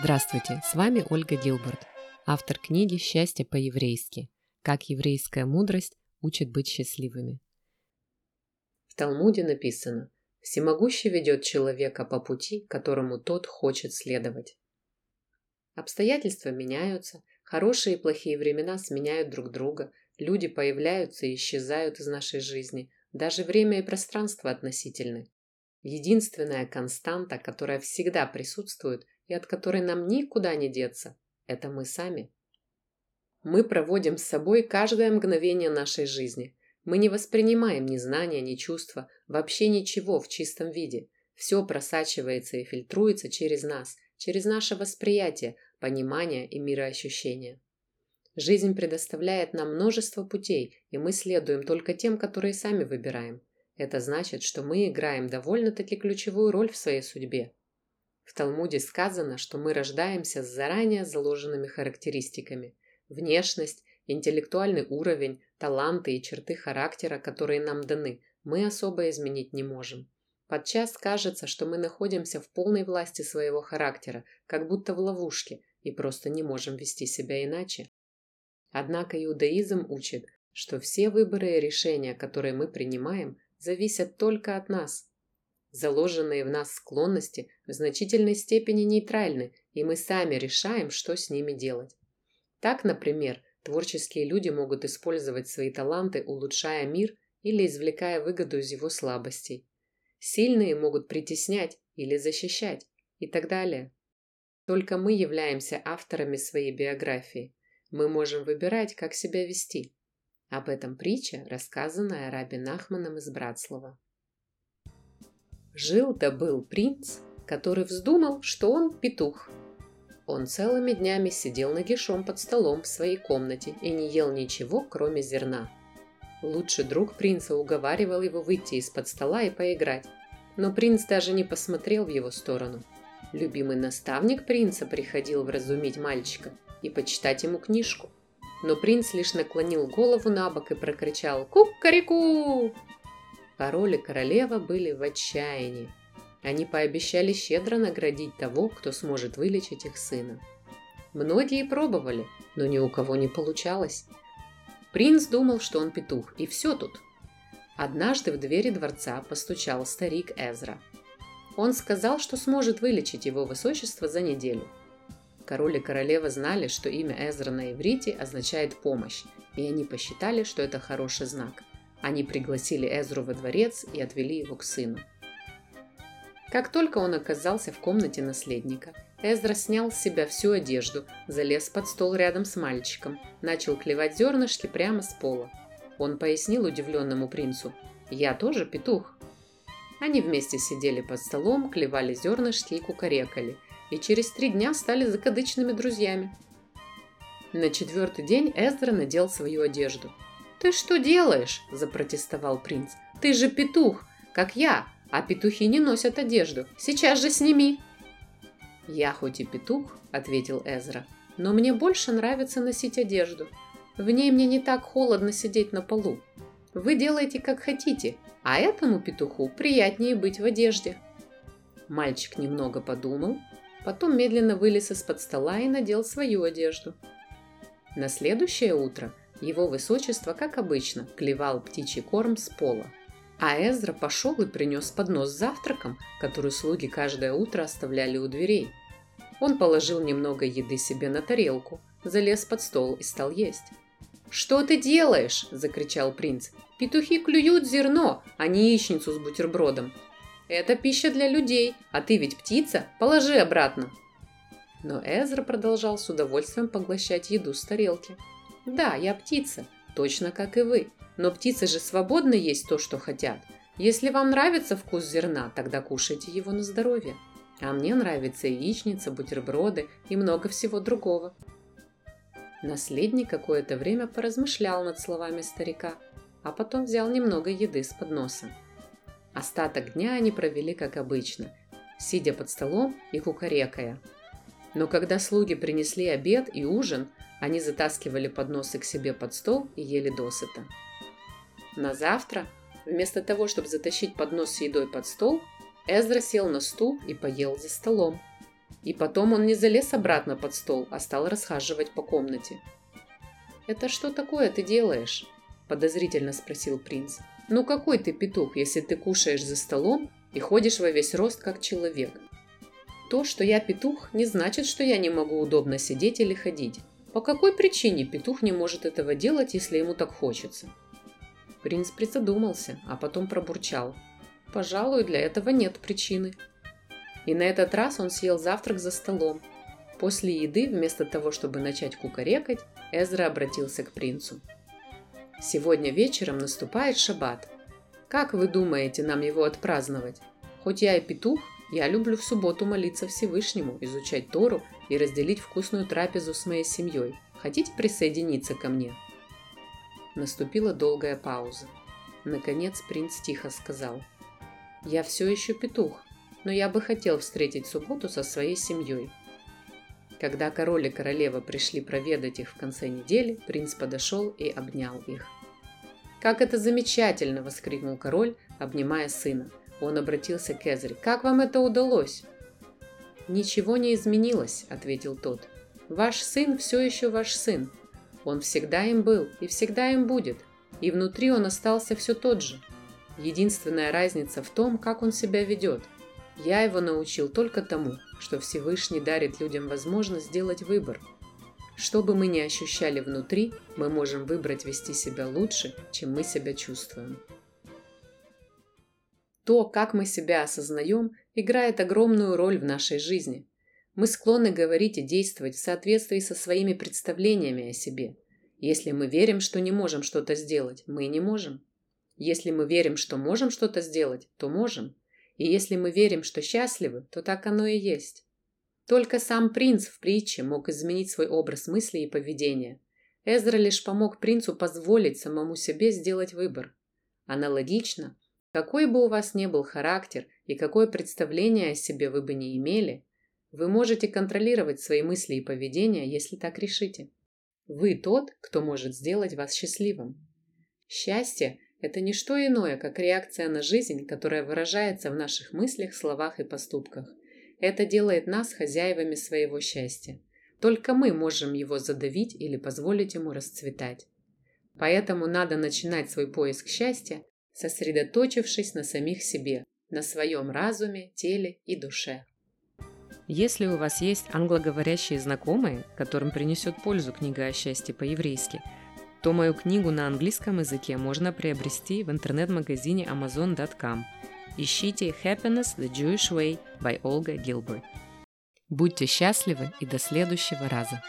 Здравствуйте, с вами Ольга Гилберт, автор книги «Счастье по-еврейски. Как еврейская мудрость учит быть счастливыми». В Талмуде написано «Всемогущий ведет человека по пути, которому тот хочет следовать». Обстоятельства меняются, хорошие и плохие времена сменяют друг друга, люди появляются и исчезают из нашей жизни, даже время и пространство относительны. Единственная константа, которая всегда присутствует и от которой нам никуда не деться, это мы сами. Мы проводим с собой каждое мгновение нашей жизни. Мы не воспринимаем ни знания, ни чувства, вообще ничего в чистом виде. Все просачивается и фильтруется через нас, через наше восприятие, понимание и мироощущение. Жизнь предоставляет нам множество путей, и мы следуем только тем, которые сами выбираем. Это значит, что мы играем довольно-таки ключевую роль в своей судьбе. В Талмуде сказано, что мы рождаемся с заранее заложенными характеристиками. Внешность, интеллектуальный уровень, таланты и черты характера, которые нам даны, мы особо изменить не можем. Подчас кажется, что мы находимся в полной власти своего характера, как будто в ловушке, и просто не можем вести себя иначе. Однако иудаизм учит, что все выборы и решения, которые мы принимаем, зависят только от нас. Заложенные в нас склонности в значительной степени нейтральны, и мы сами решаем, что с ними делать. Так, например, творческие люди могут использовать свои таланты, улучшая мир или извлекая выгоду из его слабостей. Сильные могут притеснять или защищать и так далее. Только мы являемся авторами своей биографии. Мы можем выбирать, как себя вести. Об этом притча, рассказанная Раби Нахманом из Братслава. Жил-то был принц, который вздумал, что он петух. Он целыми днями сидел нагишом под столом в своей комнате и не ел ничего, кроме зерна. Лучший друг принца уговаривал его выйти из-под стола и поиграть, но принц даже не посмотрел в его сторону. Любимый наставник принца приходил вразумить мальчика и почитать ему книжку. Но принц лишь наклонил голову на бок и прокричал «Кук-карику!». Король и королева были в отчаянии. Они пообещали щедро наградить того, кто сможет вылечить их сына. Многие пробовали, но ни у кого не получалось. Принц думал, что он петух, и все тут. Однажды в двери дворца постучал старик Эзра. Он сказал, что сможет вылечить его высочество за неделю – Король и королева знали, что имя Эзра на иврите означает «помощь», и они посчитали, что это хороший знак. Они пригласили Эзру во дворец и отвели его к сыну. Как только он оказался в комнате наследника, Эзра снял с себя всю одежду, залез под стол рядом с мальчиком, начал клевать зернышки прямо с пола. Он пояснил удивленному принцу, «Я тоже петух». Они вместе сидели под столом, клевали зернышки и кукарекали – и через три дня стали закадычными друзьями. На четвертый день Эздра надел свою одежду. «Ты что делаешь?» – запротестовал принц. «Ты же петух, как я, а петухи не носят одежду. Сейчас же сними!» «Я хоть и петух», – ответил Эзра, – «но мне больше нравится носить одежду. В ней мне не так холодно сидеть на полу. Вы делаете как хотите, а этому петуху приятнее быть в одежде». Мальчик немного подумал, Потом медленно вылез из-под стола и надел свою одежду. На следующее утро его высочество, как обычно, клевал птичий корм с пола. А Эзра пошел и принес поднос с завтраком, который слуги каждое утро оставляли у дверей. Он положил немного еды себе на тарелку, залез под стол и стал есть. «Что ты делаешь?» – закричал принц. «Петухи клюют зерно, а не яичницу с бутербродом. Это пища для людей, а ты ведь птица, положи обратно. Но Эзра продолжал с удовольствием поглощать еду с тарелки. Да, я птица, точно как и вы. Но птицы же свободно есть то, что хотят. Если вам нравится вкус зерна, тогда кушайте его на здоровье. А мне нравится яичница, бутерброды и много всего другого. Наследник какое-то время поразмышлял над словами старика, а потом взял немного еды с подноса. Остаток дня они провели как обычно, сидя под столом и кукарекая. Но когда слуги принесли обед и ужин, они затаскивали подносы к себе под стол и ели досыта. На завтра, вместо того, чтобы затащить поднос с едой под стол, Эзра сел на стул и поел за столом. И потом он не залез обратно под стол, а стал расхаживать по комнате. «Это что такое ты делаешь?» – подозрительно спросил принц. «Ну какой ты петух, если ты кушаешь за столом и ходишь во весь рост как человек?» То, что я петух, не значит, что я не могу удобно сидеть или ходить. По какой причине петух не может этого делать, если ему так хочется? Принц призадумался, а потом пробурчал. Пожалуй, для этого нет причины. И на этот раз он съел завтрак за столом. После еды, вместо того, чтобы начать кукарекать, Эзра обратился к принцу. «Сегодня вечером наступает шаббат. Как вы думаете нам его отпраздновать? Хоть я и петух, я люблю в субботу молиться Всевышнему, изучать Тору и разделить вкусную трапезу с моей семьей. Хотите присоединиться ко мне?» Наступила долгая пауза. Наконец принц тихо сказал. «Я все еще петух, но я бы хотел встретить субботу со своей семьей. Когда король и королева пришли проведать их в конце недели, принц подошел и обнял их. «Как это замечательно!» – воскликнул король, обнимая сына. Он обратился к Эзре. «Как вам это удалось?» «Ничего не изменилось», – ответил тот. «Ваш сын все еще ваш сын. Он всегда им был и всегда им будет. И внутри он остался все тот же. Единственная разница в том, как он себя ведет. Я его научил только тому, что Всевышний дарит людям возможность сделать выбор. Что бы мы ни ощущали внутри, мы можем выбрать вести себя лучше, чем мы себя чувствуем. То, как мы себя осознаем, играет огромную роль в нашей жизни. Мы склонны говорить и действовать в соответствии со своими представлениями о себе. Если мы верим, что не можем что-то сделать, мы не можем. Если мы верим, что можем что-то сделать, то можем. И если мы верим, что счастливы, то так оно и есть. Только сам принц в притче мог изменить свой образ мысли и поведения. Эзра лишь помог принцу позволить самому себе сделать выбор. Аналогично, какой бы у вас ни был характер и какое представление о себе вы бы не имели, вы можете контролировать свои мысли и поведение, если так решите. Вы тот, кто может сделать вас счастливым. Счастье это не что иное, как реакция на жизнь, которая выражается в наших мыслях, словах и поступках. Это делает нас хозяевами своего счастья. Только мы можем его задавить или позволить ему расцветать. Поэтому надо начинать свой поиск счастья, сосредоточившись на самих себе, на своем разуме, теле и душе. Если у вас есть англоговорящие знакомые, которым принесет пользу книга о счастье по-еврейски – то мою книгу на английском языке можно приобрести в интернет-магазине amazon.com. Ищите Happiness the Jewish Way by Olga Gilbert. Будьте счастливы и до следующего раза!